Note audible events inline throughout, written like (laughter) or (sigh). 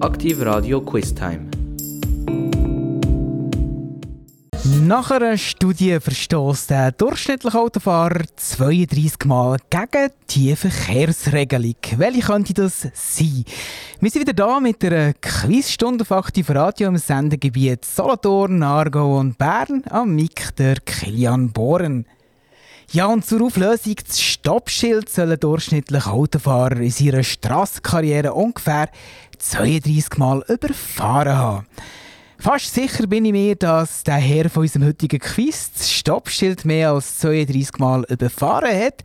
Aktiv Radio Quiz Time. Nach einer Studie verstößt der durchschnittliche Autofahrer 32 Mal gegen die Verkehrsregelung. Welche könnte das sein? Wir sind wieder da mit einer Quizstunde auf Aktiv Radio im Sendegebiet Solothurn, Aargau und Bern am Mic der Kilian Bohren. Ja, und zur Auflösung, das Stoppschild soll ein durchschnittlicher Autofahrer in seiner Strassenkarriere ungefähr 32 Mal überfahren haben. Fast sicher bin ich mir, dass der Herr von unserem heutigen Quiz das Stoppschild mehr als 32 Mal überfahren hat.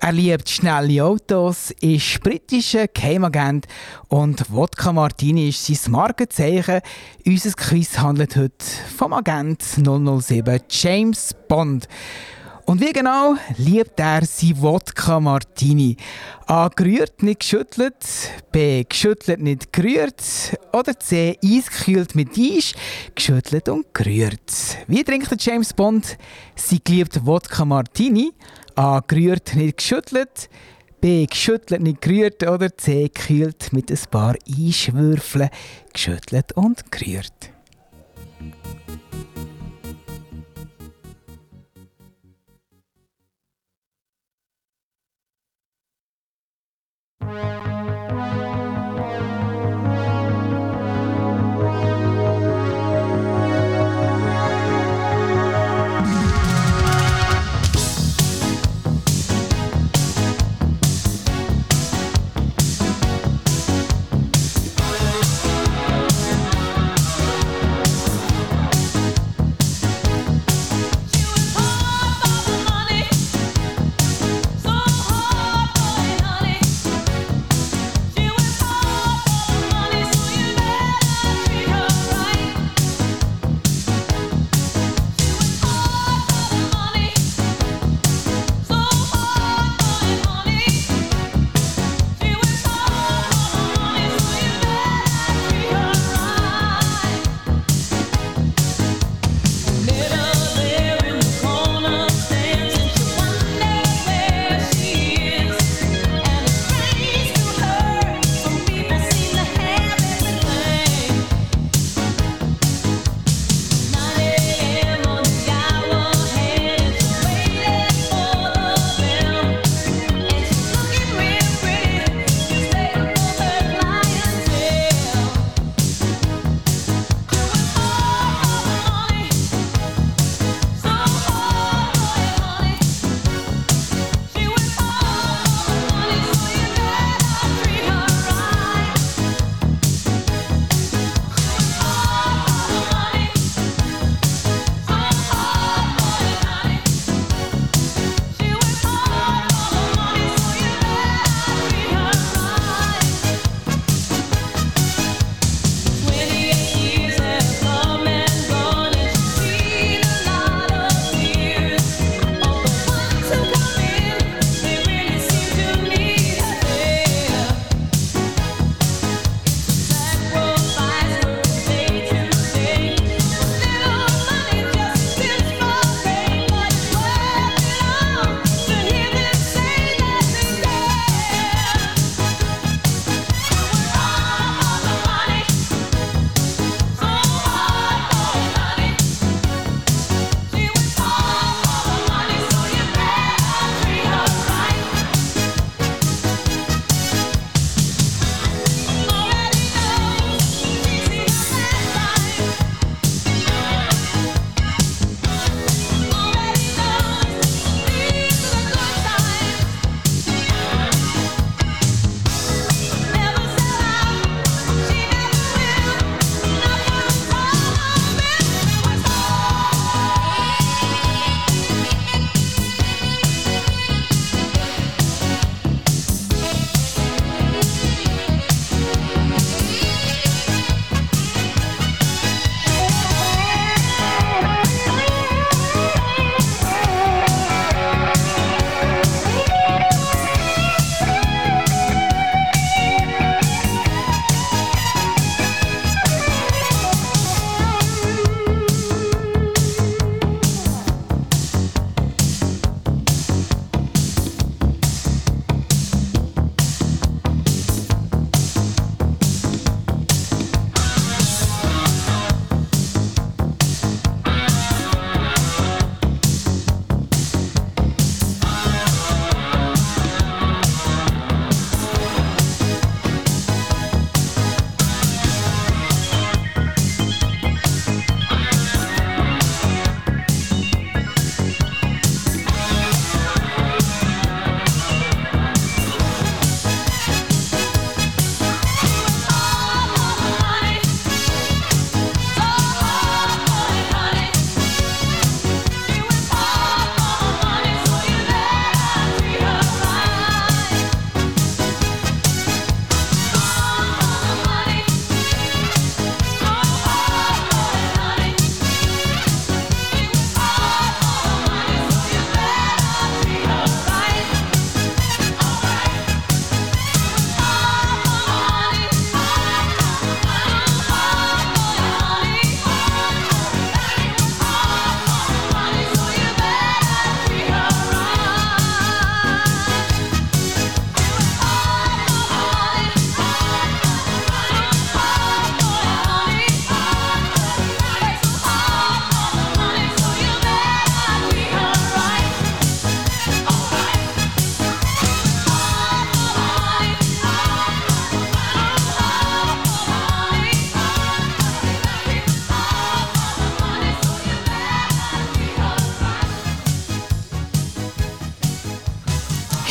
Er liebt schnelle Autos, ist britischer Geheimagent und Wodka Martini ist sein Markenzeichen. Unser Quiz handelt heute vom Agent 007 James Bond. Und wie genau liebt er sein Wodka Martini? A. Gerührt, nicht geschüttelt. B. Geschüttelt, nicht gerührt. Oder C. Eiskühlt mit Eis, geschüttelt und gerührt. Wie trinkt James Bond sein geliebter Wodka Martini? A. Gerührt, nicht geschüttelt. B. Geschüttelt, nicht gerührt. Oder C. Gekühlt mit ein paar Eiswürfeln, geschüttelt und gerührt.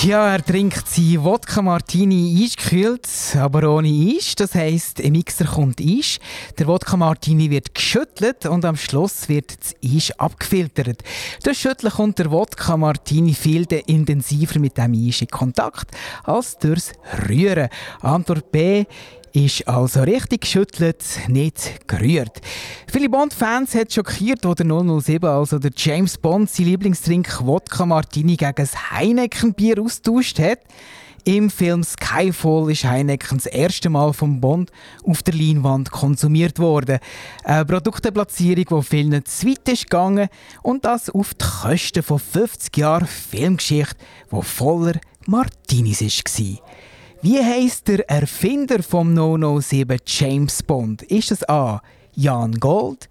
Ja, er trinkt sein Wodka Martini eisgekühlt, aber ohne Eis. Das heisst, im Mixer kommt Eis. Der Wodka Martini wird geschüttelt und am Schluss wird das Eis abgefiltert. Durch Schütteln kommt der Wodka Martini viel intensiver mit dem Eis in Kontakt als durchs Rühren. Antwort B ist also richtig geschüttelt, nicht gerührt. Viele Bond-Fans hat schockiert, wo der 007, also der James Bond, sein Lieblingstrink Wodka Martini gegen ein Heineken-Bier austauscht hat. Im Film Skyfall ist Heineken das erste Mal vom Bond auf der Leinwand konsumiert worden. Eine Produktplatzierung, die vielen zu weit ist gegangen und das auf die Kosten von 50 Jahren Filmgeschichte, die voller Martinis war. Wie heisst der Erfinder vom 007 James Bond? Ist es A. Jan Gold,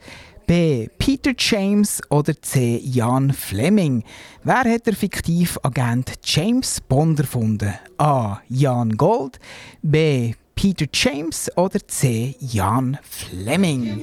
B. Peter James oder C. Jan Fleming? Wer hat der fiktive Agent James Bond erfunden? A. Jan Gold, B. Peter James oder C. Jan Fleming?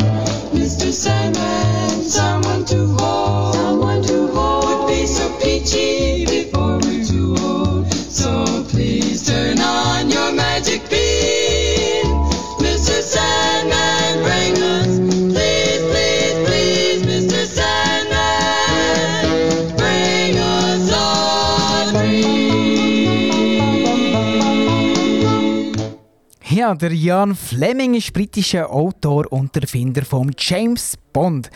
Ja, der Jan Fleming ist britischer Autor und Erfinder von James Bond.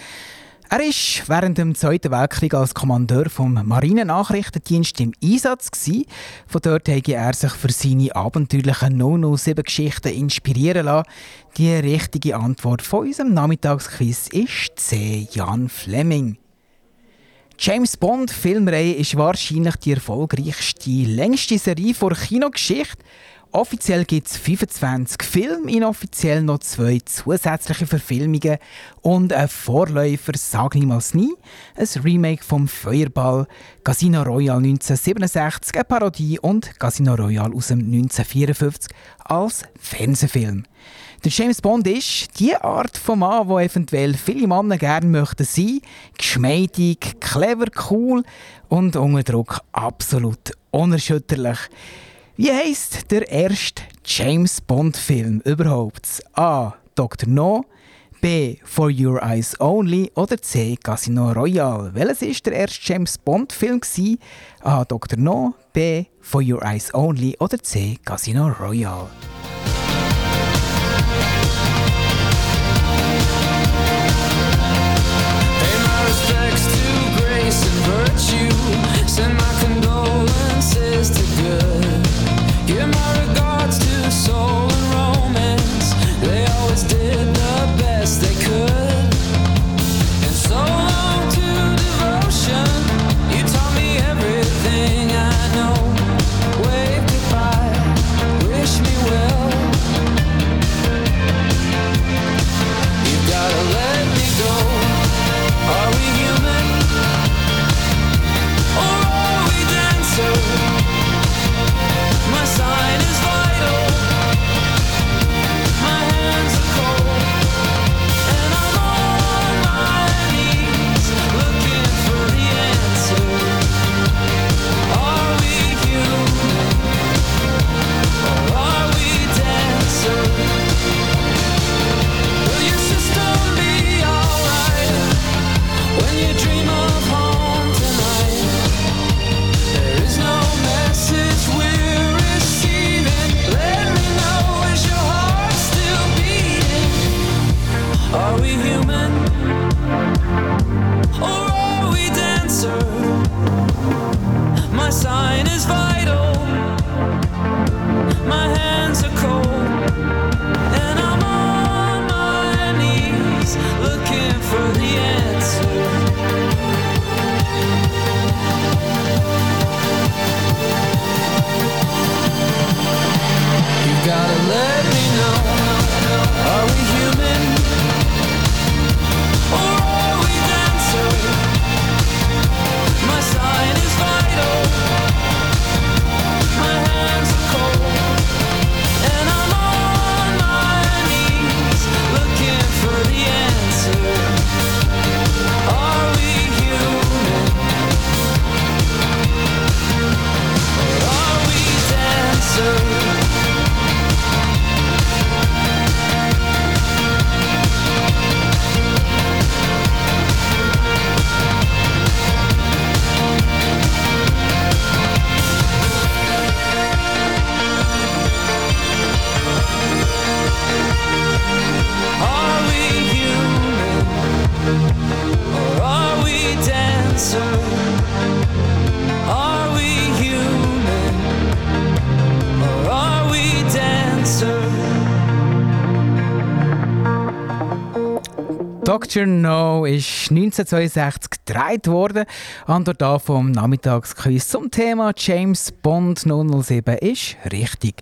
Er war während dem Zweiten Weltkrieg als Kommandeur vom Marinennachrichtendienst im Einsatz. Gewesen. Von dort habe er sich für seine abenteuerlichen 007-Geschichten inspirieren lassen. Die richtige Antwort von unserem Nachmittagsquiz ist C. Jan Fleming. James Bond Filmreihe ist wahrscheinlich die erfolgreichste, längste Serie vor Kinogeschichte. Offiziell gibt es 25 Filme, inoffiziell noch zwei zusätzliche Verfilmungen und ein Vorläufer «Sag niemals nie», ein Remake vom Feuerball, Casino Royale 1967, eine Parodie und Casino Royale aus dem 1954 als Fernsehfilm. Der James Bond ist die Art von Mann, wo eventuell viele Männer gerne möchten sein. Geschmeidig, clever, cool und unter Druck absolut unerschütterlich. Wie heisst der erste James Bond Film überhaupt? A. Dr. No, B. For Your Eyes Only oder C. Casino Royale. Welches ist der erste James Bond Film A. Dr. No, B. For Your Eyes Only oder C. Casino Royale. Send my Dr. No ist 1962 gedreht worden. Antwort A vom Nachmittagsquiz zum Thema James Bond 007 ist richtig.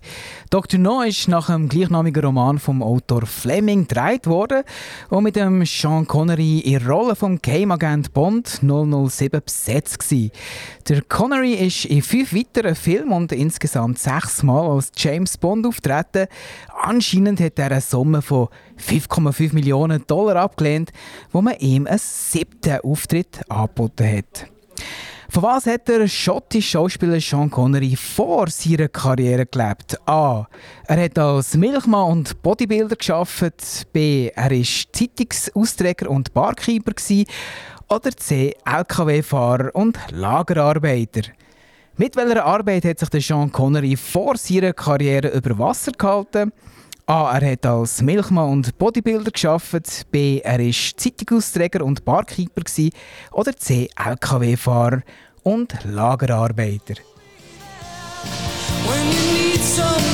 Dr. No ist nach dem gleichnamigen Roman vom Autor Fleming gedreht worden und mit dem Sean Connery in der Rolle vom Geheimagent Bond 007 besetzt gewesen. Der Connery ist in fünf weiteren Filmen und insgesamt sechs Mal als James Bond auftreten. Anscheinend hat er eine Summe von 5,5 Millionen Dollar abgelehnt, wo man ihm einen siebten Auftritt angeboten hat. Von was hat der schottische Schauspieler Sean Connery vor seiner Karriere gelebt? A. Er hat als Milchmann und Bodybuilder geschafft. B. Er ist Zeitungsausträger und Barkeeper. Oder C. LKW-Fahrer und Lagerarbeiter. Mit welcher Arbeit hat sich der Sean Connery vor seiner Karriere über Wasser gehalten? A. Er hat als Milchmann und Bodybuilder geschafft. B. Er ist Zeitungsausträger und Barkeeper gewesen. Oder C. LKW-Fahrer und Lagerarbeiter. When you need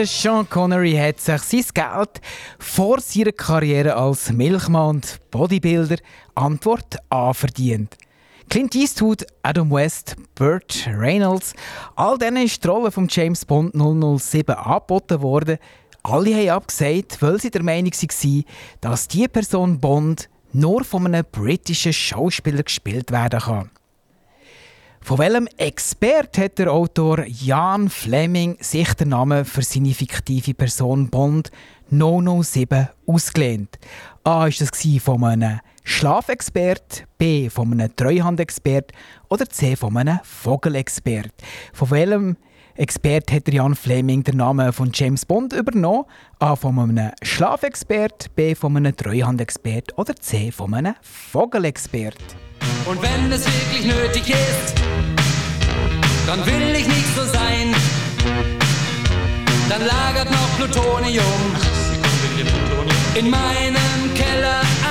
der Sean Connery hat sich sein Geld vor seiner Karriere als Milchmann und Bodybuilder Antwort A verdient. Clint Eastwood, Adam West, Burt Reynolds, all denen ist die Rolle von James Bond 007 angeboten worden. Alle haben abgesagt, weil sie der Meinung waren, dass die Person Bond nur von einem britischen Schauspieler gespielt werden kann. Von welchem Expert hat der Autor Jan Fleming sich den Namen für seine fiktive Person Bond 007 ausgelehnt? A. Ist das von einem Schlafexpert, B. von einem Treuhandexpert oder C. von einem Vogelexpert? Von welchem Expert hat Jan Fleming den Namen von James Bond übernommen? A. von einem Schlafexpert, B. von einem Treuhandexpert oder C. von einem Vogelexpert? Und wenn es wirklich nötig ist, dann will ich nicht so sein. Dann lagert noch Plutonium in meinem Keller ein.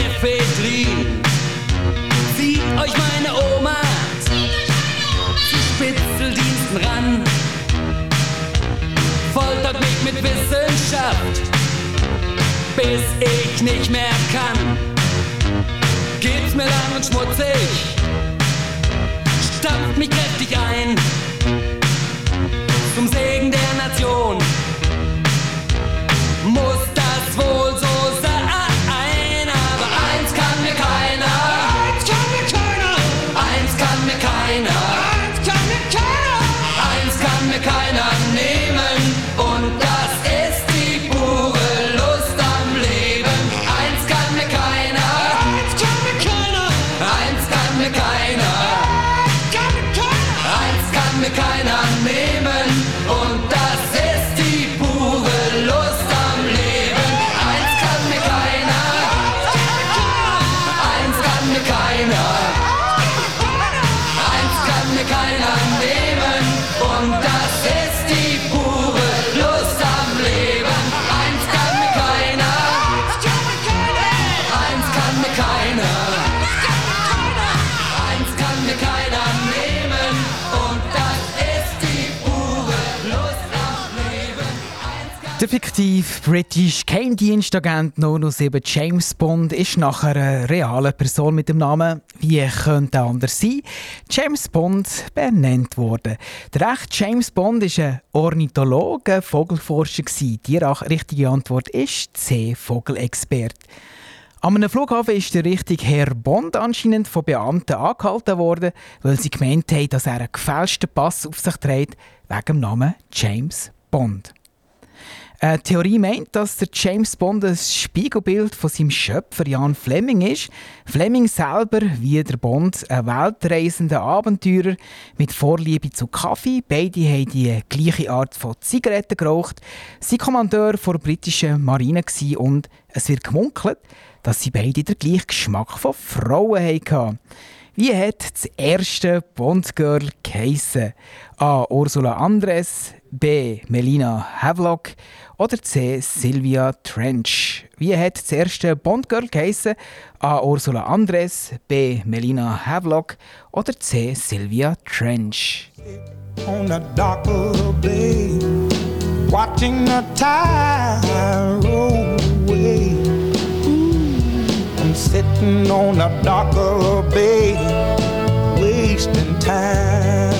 Ephedrin. Zieht euch meine Oma zu Spitzeldiensten ran. Foltert mich mit Wissenschaft, bis ich nicht mehr kann. Geht's mir lang und schmutzig, stampft mich kräftig ein. Der fiktiv British Geheimdienstagent 007 James Bond ist nachher eine reale Person mit dem Namen, wie könnte er anders sein, James Bond benannt worden. Der echte James Bond ist ein Ornithologe, Vogelforscher. Die richtige Antwort ist C, Vogelexpert. An einem Flughafen ist der richtige Herr Bond anscheinend von Beamten angehalten worden, weil sie gemeint haben, dass er einen gefälschten Pass auf sich trägt, wegen dem Namen James Bond. Eine Theorie meint, dass der James Bond ein Spiegelbild von seinem Schöpfer Jan Fleming ist. Fleming selber, wie der Bond, ein weltreisender Abenteurer mit Vorliebe zu Kaffee. Beide haben die gleiche Art von Zigaretten geraucht. Sie Kommandeur der britischen Marine und es wird gemunkelt, dass sie beide den gleichen Geschmack von Frauen hatten. Wie hat das erste Bond-Girl geheissen? A. Ursula Andres, B. Melina Havelock oder C. Sylvia Trench? Wie hat das erste Bond-Girl geheissen? A. Ursula Andres, B. Melina Havelock oder C. Sylvia Trench? on a dark little bay, watching the tide roll away. I'm sitting on a dark little bay, wasting time.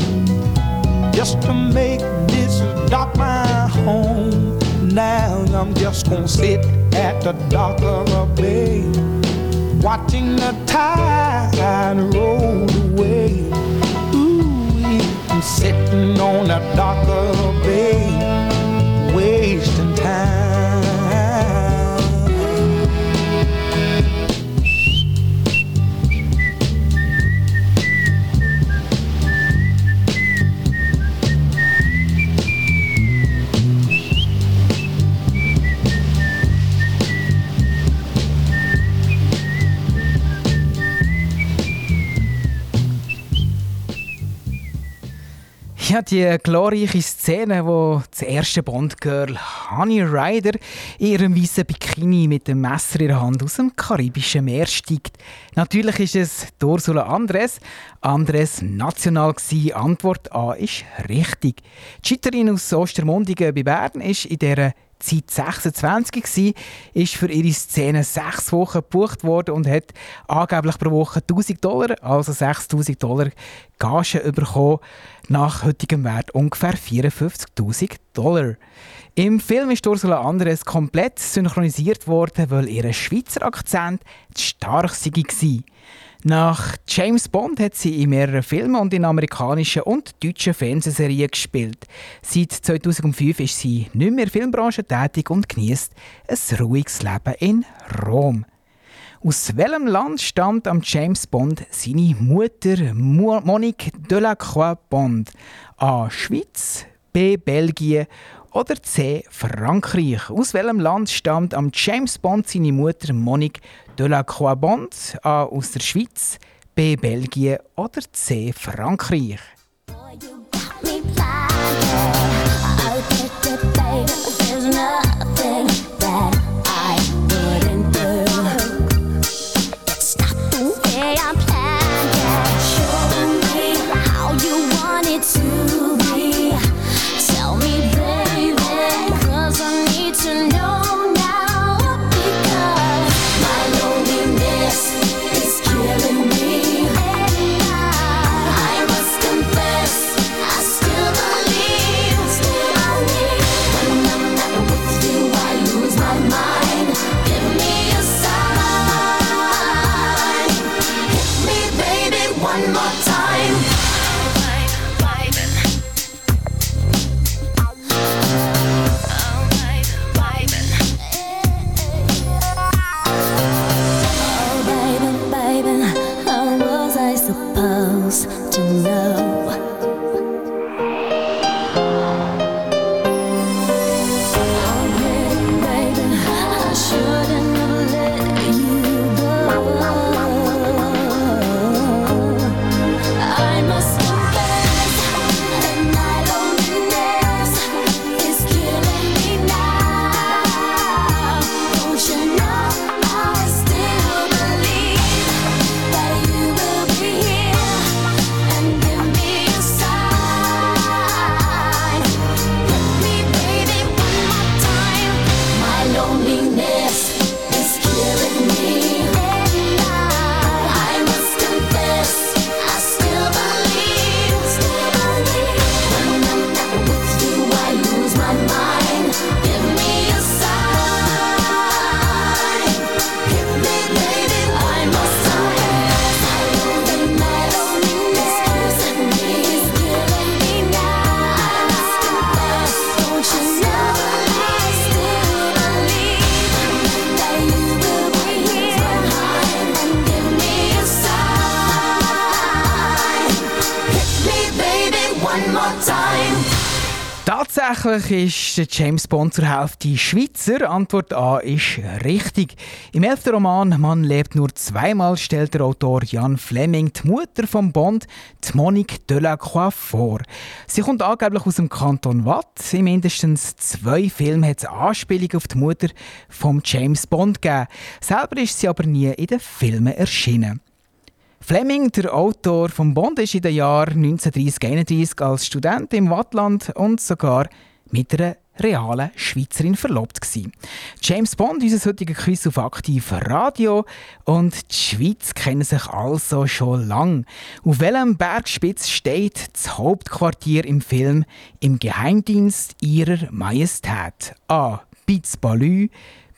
just to make this dock my home. Now I'm just gonna sit at the dock of a bay, watching the tide Ja, die glorreiche Szene, wo das erste Bond-Girl Honey Ryder in ihrem weißen Bikini mit dem Messer in der Hand aus dem karibischen Meer steigt. Natürlich ist es Ursula Andres. Andres national gsi. Antwort A ist richtig. Die Schitterin aus Ostermundigen bei Bern ist in dieser Zeit 26 gsi, ist für ihre Szene sechs Wochen gebucht worden und hat angeblich pro Woche 1000 Dollar, also 6000 Dollar Gage bekommen. Nach heutigem Wert ungefähr 54.000 Dollar. Im Film ist Ursula Andres komplett synchronisiert worden, weil ihr Schweizer Akzent zu stark war. Nach James Bond hat sie in mehreren Filmen und in amerikanischen und deutschen Fernsehserien gespielt. Seit 2005 ist sie nicht mehr Filmbranche tätig und genießt ein ruhiges Leben in Rom. Aus welchem Land stammt am James Bond seine Mutter Monique Delacroix Bond? A. Schweiz, B. Belgien oder C. Frankreich? Aus welchem Land stammt am James Bond seine Mutter Monique Delacroix Bond? A. Aus der Schweiz, B. Belgien oder C. Frankreich? To Tatsächlich ist der James Bond zur Hälfte Schweizer. Antwort A ist richtig. Im elften Roman «Man lebt nur zweimal» stellt der Autor Jan Fleming die Mutter von Bond, die Monique Delacroix, vor. Sie kommt angeblich aus dem Kanton Watt. In mindestens zwei Filmen hat es Anspielungen auf die Mutter von James Bond gegeben. Selber ist sie aber nie in den Filmen erschienen. Fleming, der Autor von Bond, ist in den Jahren 1930-31 als Student im Wattland und sogar mit einer realen Schweizerin verlobt gewesen. James Bond, unser heutiger Quiz auf aktiv Radio und die Schweiz kennen sich also schon lang. Auf welchem Bergspitz steht das Hauptquartier im Film im Geheimdienst ihrer Majestät? A. Piz Balü,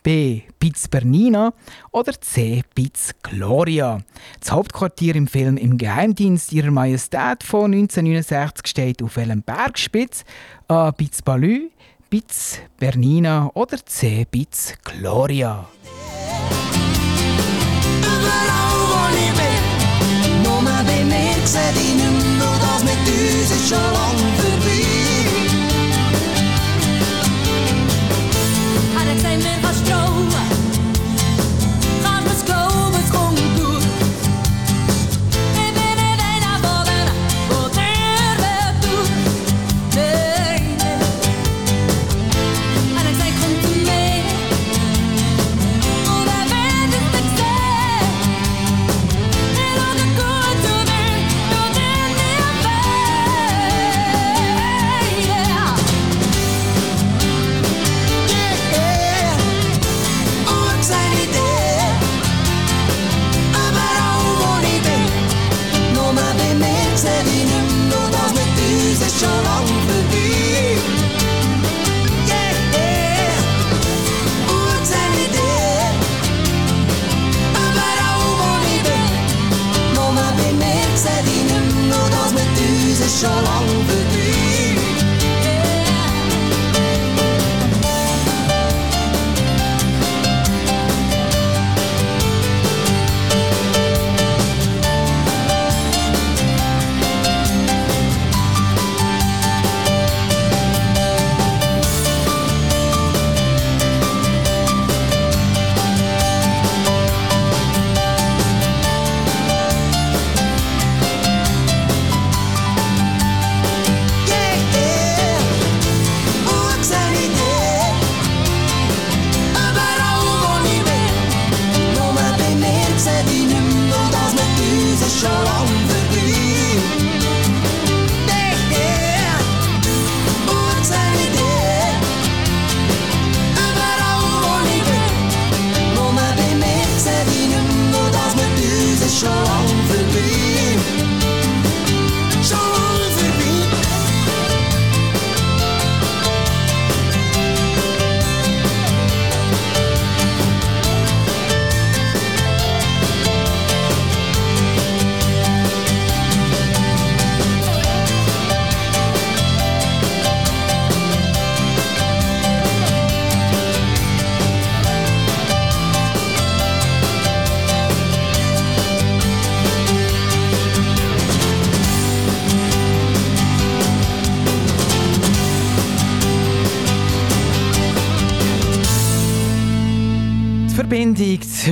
B. Piz Bernina oder C. Piz Gloria. Das Hauptquartier im Film Im Geheimdienst ihrer Majestät von 1969 steht auf welchem Bergspitz? A. Piz Balü, Piz Bernina oder C. Piz Gloria. Überall wo ich bin, nur bei mir sehe ich nicht mehr, das mit uns ist schon lang uns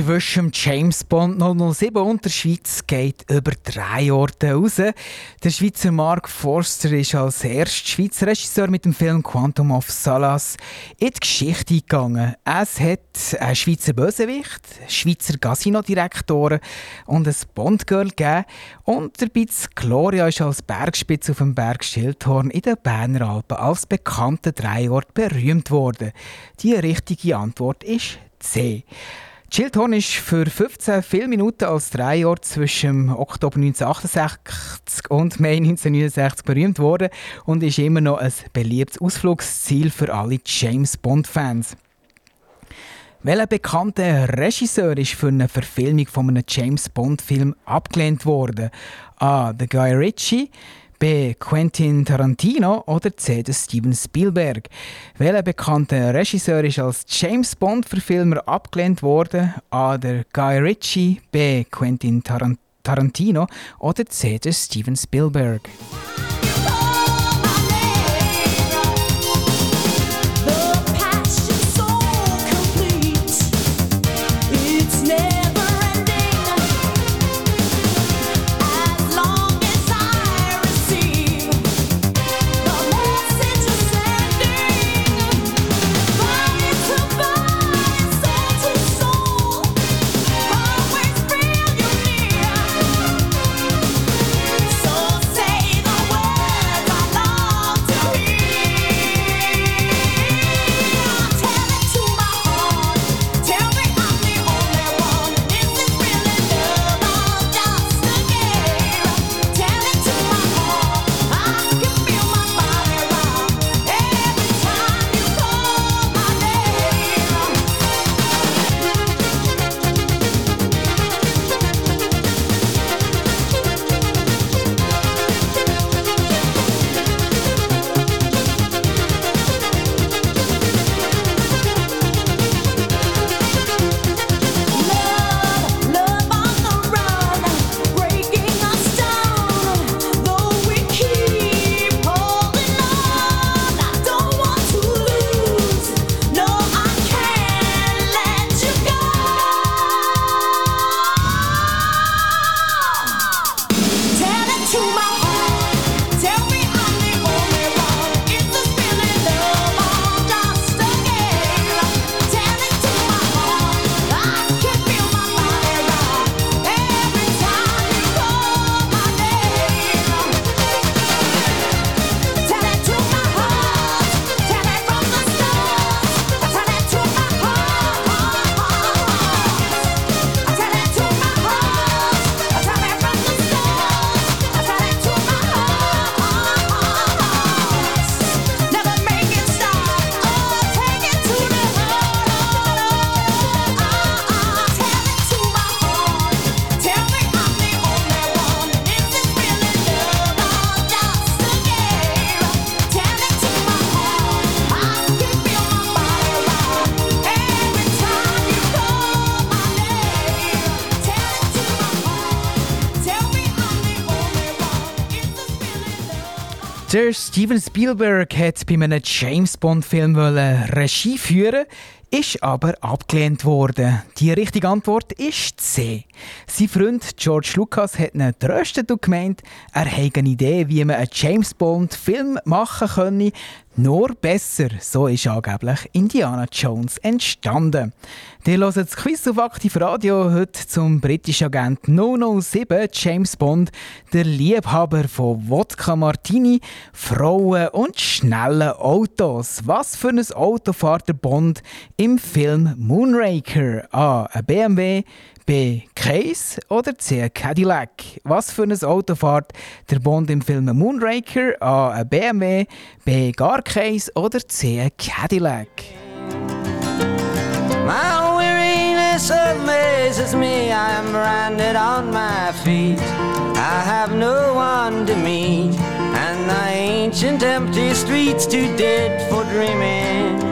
zwischen James Bond 007 und der Schweiz geht über drei Orte raus. Der Schweizer Mark Forster ist als erster Schweizer Regisseur mit dem Film Quantum of Solace in die Geschichte gegangen. Es hat einen Schweizer Bösewicht, Schweizer Casino-Direktoren und ein Bond-Girl gegeben. Und der Bitz Gloria ist als Bergspitze auf dem Berg Schildhorn in den Berner Alpen als bekannter Dreiort berühmt worden. Die richtige Antwort ist C. Schildhorn ist für 15 Filmminuten als Dreiort zwischen Oktober 1968 und Mai 1969 berühmt worden und ist immer noch ein beliebtes Ausflugsziel für alle James Bond-Fans. Welcher bekannte Regisseur ist für eine Verfilmung von einem James Bond-Film abgelehnt worden? A. Der Guy Ritchie, B. Quentin Tarantino oder C. Steven Spielberg? Welcher bekannte Regisseur ist als James Bond-Verfilmer abgelehnt worden? A. Der Guy Ritchie, B. Quentin Taran Tarantino oder C. Steven Spielberg? Der Steven Spielberg hat bei einem James Bond-Film Regie führen ist aber abgelehnt worden. Die richtige Antwort ist C. Sein Freund George Lucas hat ihn tröstet und gemeint, er habe eine Idee, wie man einen James Bond-Film machen könne, nur besser. So ist angeblich Indiana Jones entstanden. Die hören das Quiz auf Aktiv Radio heute zum britischen Agent 007 James Bond, der Liebhaber von Wodka Martini, Frauen und schnellen Autos. Was für ein Auto fährt der Bond im Film Moonraker? A. Ein BMW, B. Case oder C. Cadillac? Was für ein Auto fährt der Bond im Film Moonraker? A. Ein BMW, B. Gar Case oder C. Cadillac? My weariness amazes me. I am branded on my feet. I have no one to meet, and the ancient empty streets too dead for dreaming.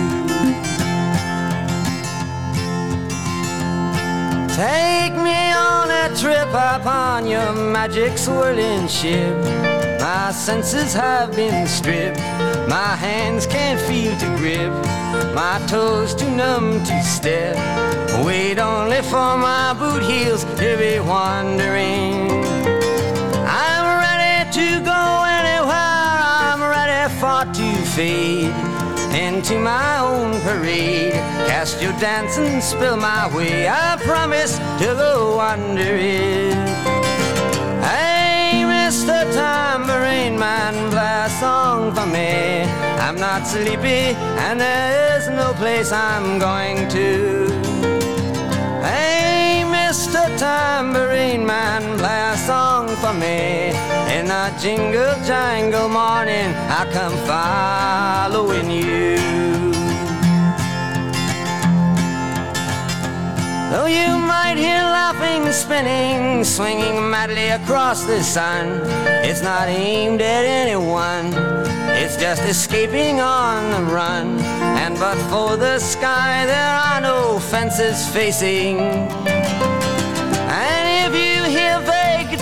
Take me on a trip upon your magic swirling ship. My senses have been stripped. My hands can't feel to grip. My toes too numb to step. Wait only for my boot heels to be wandering. I'm ready to go anywhere. I'm ready for to fade into my own parade. Cast your dance and spill my way. I promise to go under it. Hey, Mr. Tambourine Man, play a song for me. I'm not sleepy, and there is no place I'm going to. Hey, Mr. Tambourine Man, play a song for me. In a jingle jangle morning, I come following you. Though you might hear laughing, and spinning, swinging madly across the sun, it's not aimed at anyone. It's just escaping on the run. And but for the sky, there are no fences facing.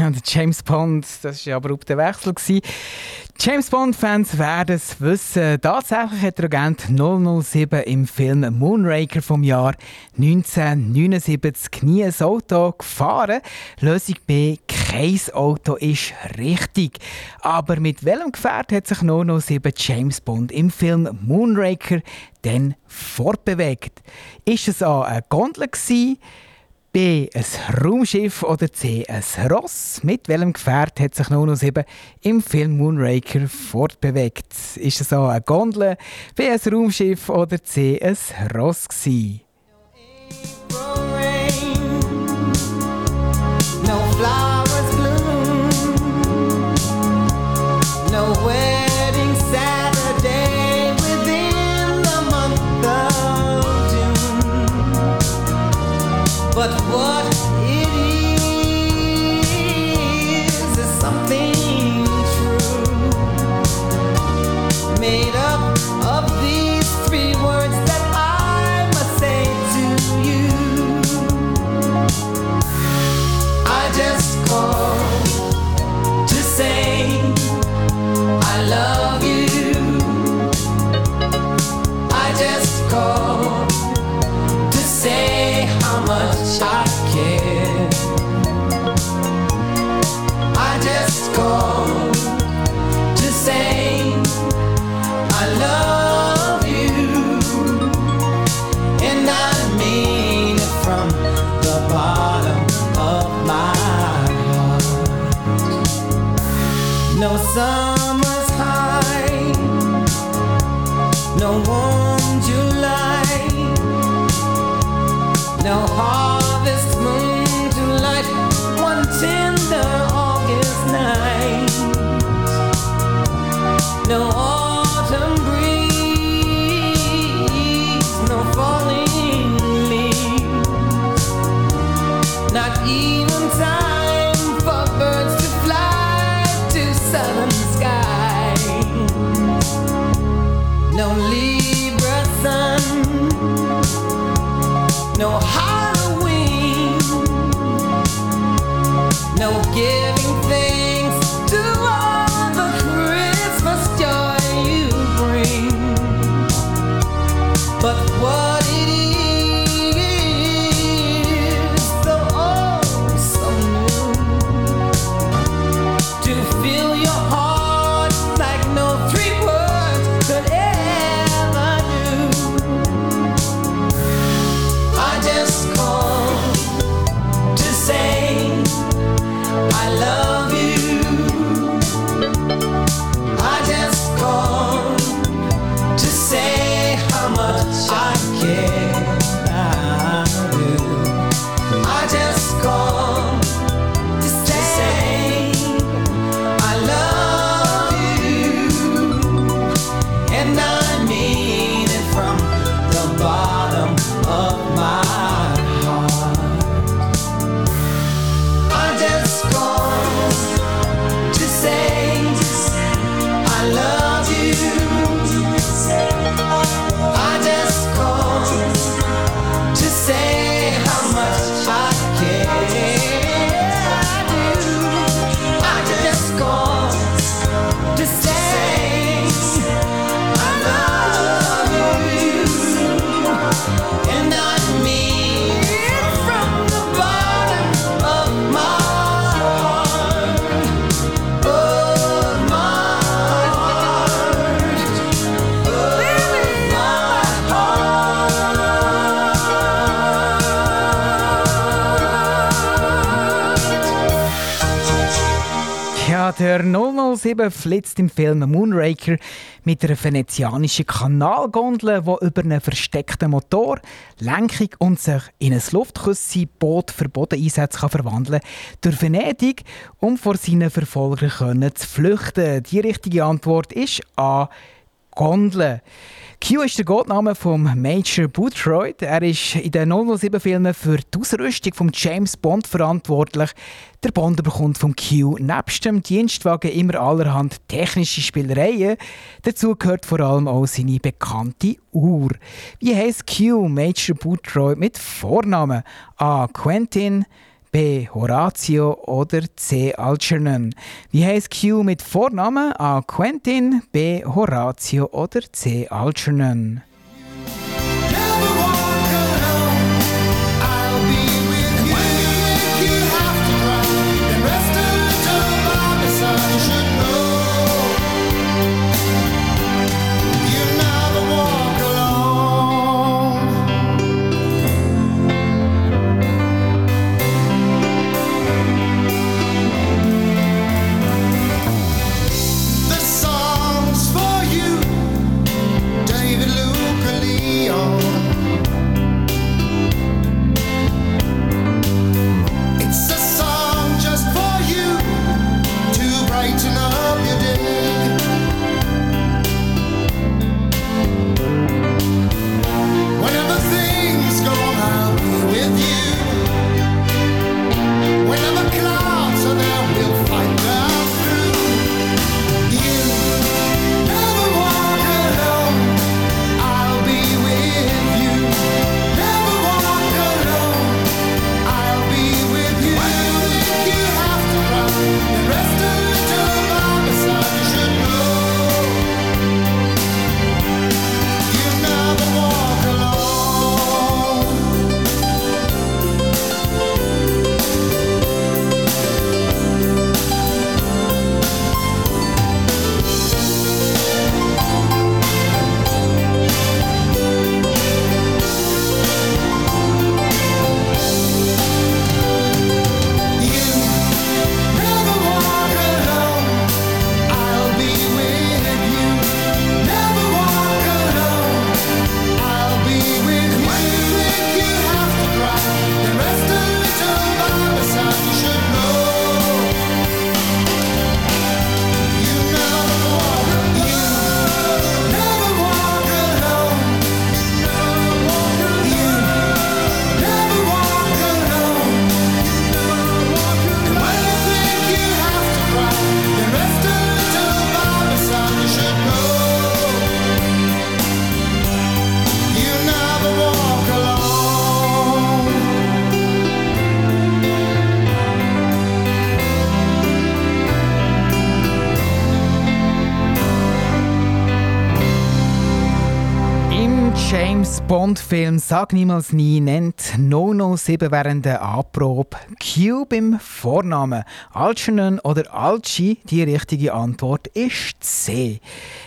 (laughs) James Bond, das war aber auf der Wechsel. gewesen. James Bond-Fans werden es wissen. Tatsächlich hat der Agent 007 im Film Moonraker vom Jahr 1979 nie ein Auto gefahren. Lösung B, kein Auto ist richtig. Aber mit welchem Gefährt hat sich 007 James Bond im Film Moonraker denn fortbewegt? Ist es A, eine Gondel gewesen? B. Ein Raumschiff oder C. Ein Ross? Mit welchem Gefährt hat sich 007 im Film Moonraker fortbewegt? Ist es A. eine Gondel, B. ein Raumschiff oder C. ein Ross gewesen? 007 flitzt im Film Moonraker mit einer venezianischen Kanalgondel, die über einen versteckten Motor, Lenkung und sich in ein Luftküsse-Boot für Bodeneinsätze kann verwandeln durch Venedig, um vor seinen Verfolgern zu flüchten. Die richtige Antwort ist A. Gondel. Q ist der Gottname von Major Boothroyd. Er ist in den 007-Filmen für die Ausrüstung von James Bond verantwortlich. Der Bond bekommt vom Q nebst dem Dienstwagen immer allerhand technische Spielereien. Dazu gehört vor allem auch seine bekannte Uhr. Wie heißt Q Major Boothroyd mit Vornamen? A. Quentin, B. Horatio oder C. Algernon. Wie heißt Q mit Vornamen? A. Quentin, B. Horatio oder C. Algernon. Bond-Film «Sag niemals nie» nennt 007 während der Anprobe Q beim Vornamen. Algernon oder Alci, die richtige Antwort ist C.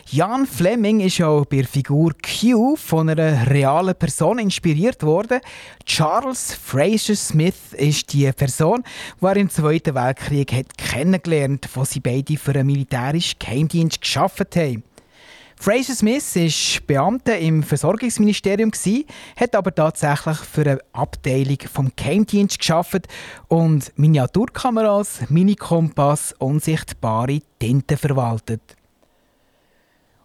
Jan Fleming ist auch bei der Figur Q von einer realen Person inspiriert worden. Charles Fraser Smith ist die Person, die er im Zweiten Weltkrieg hat kennengelernt hat, wo sie beide für einen militärischen Geheimdienst geschafft haben. Fraser Smith war Beamter im Versorgungsministerium, hat aber tatsächlich für eine Abteilung vom Geheimdienst geschafft und Miniaturkameras, Minikompass, unsichtbare Tinten verwaltet.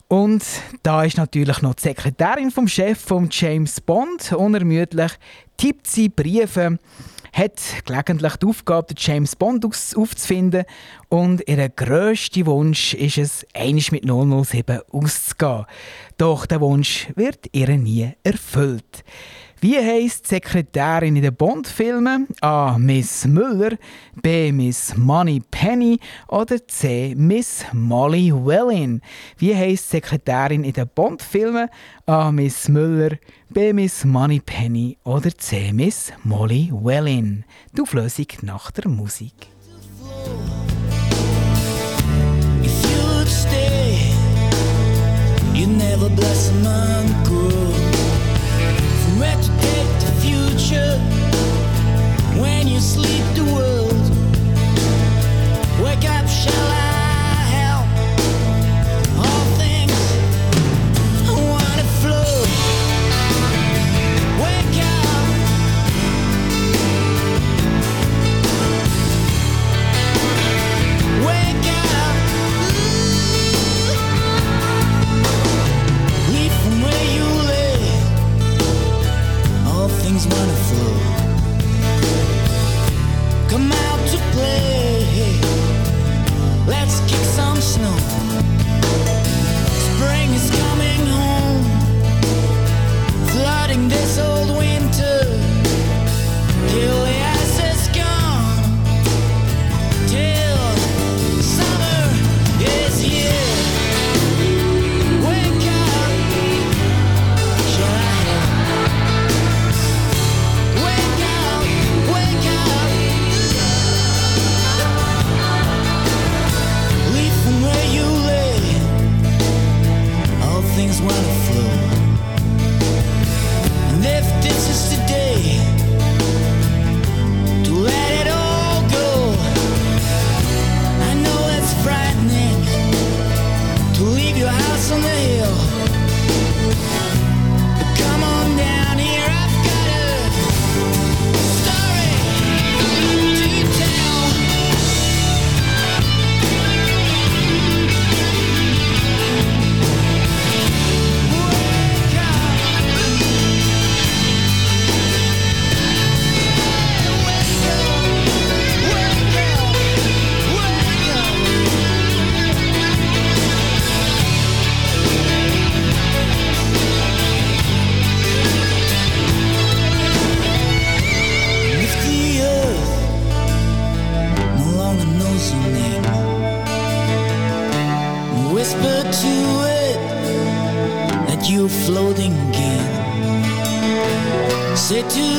Und da ist natürlich noch die Sekretärin vom Chef von James Bond unermüdlich, tippt sie Briefe, hat gelegentlich die Aufgabe, James Bond aufzufinden und ihr grösster Wunsch ist es, einig mit 007 auszugehen. Doch der Wunsch wird ihr nie erfüllt. Wie heisst die Sekretärin in den Bond-Filmen? A. Miss Müller, B. Miss Money Penny oder C. Miss Molly Wellin? Wie heisst die Sekretärin in den Bond-Filmen? A. Miss Müller, B. Miss Money Penny oder C. Miss Molly Wellin? Die Auflösung nach der Musik. If never and grow. You sleep the world. Say to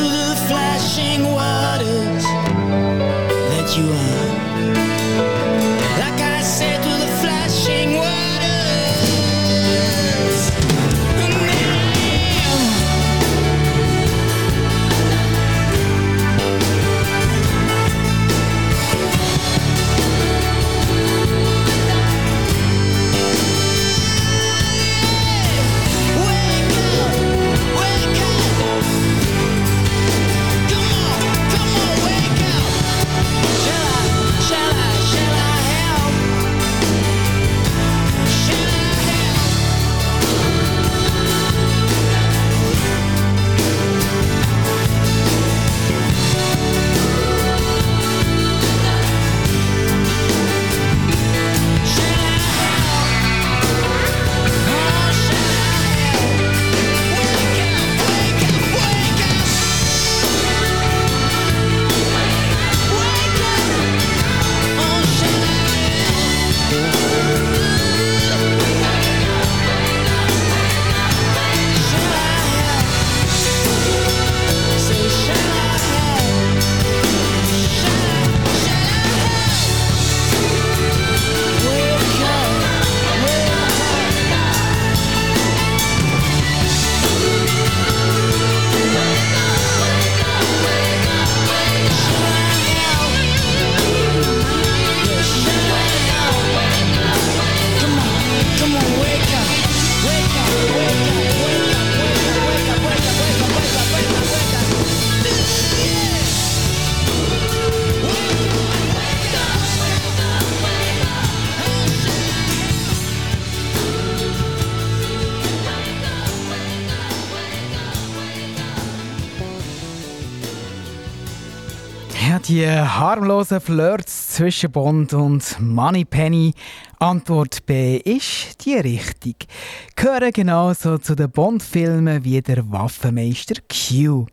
die harmlosen Flirts zwischen Bond und Moneypenny. Antwort B ist die richtig. Gehören genauso zu den Bond-Filmen wie der Waffenmeister Q.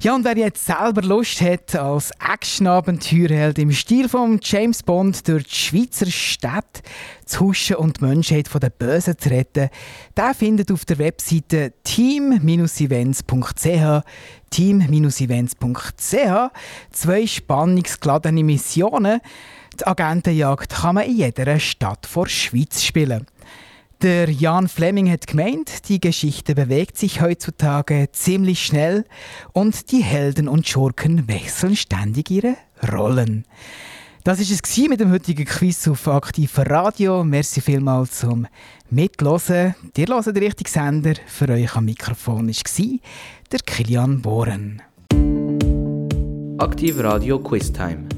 Ja, und wer jetzt selber Lust hat, als Action-Abenteuerheld im Stil von James Bond durch die Schweizer Stadt zu huschen und die Menschheit von den Bösen zu retten, der findet auf der Webseite team-events.ch team-events.ch zwei spannungsgeladene Missionen. Die Agentenjagd kann man in jeder Stadt vor Schweiz spielen. Der Jan Fleming hat gemeint, die Geschichte bewegt sich heutzutage ziemlich schnell und die Helden und Schurken wechseln ständig ihre Rollen. Das ist es mit dem heutigen Quiz auf Aktiv Radio. Merci vielmals zum Mitlosen. Dir hören den richtigen Sender. Für euch am Mikrofon war der Kilian Bohren. Aktiv Radio Quiz Time.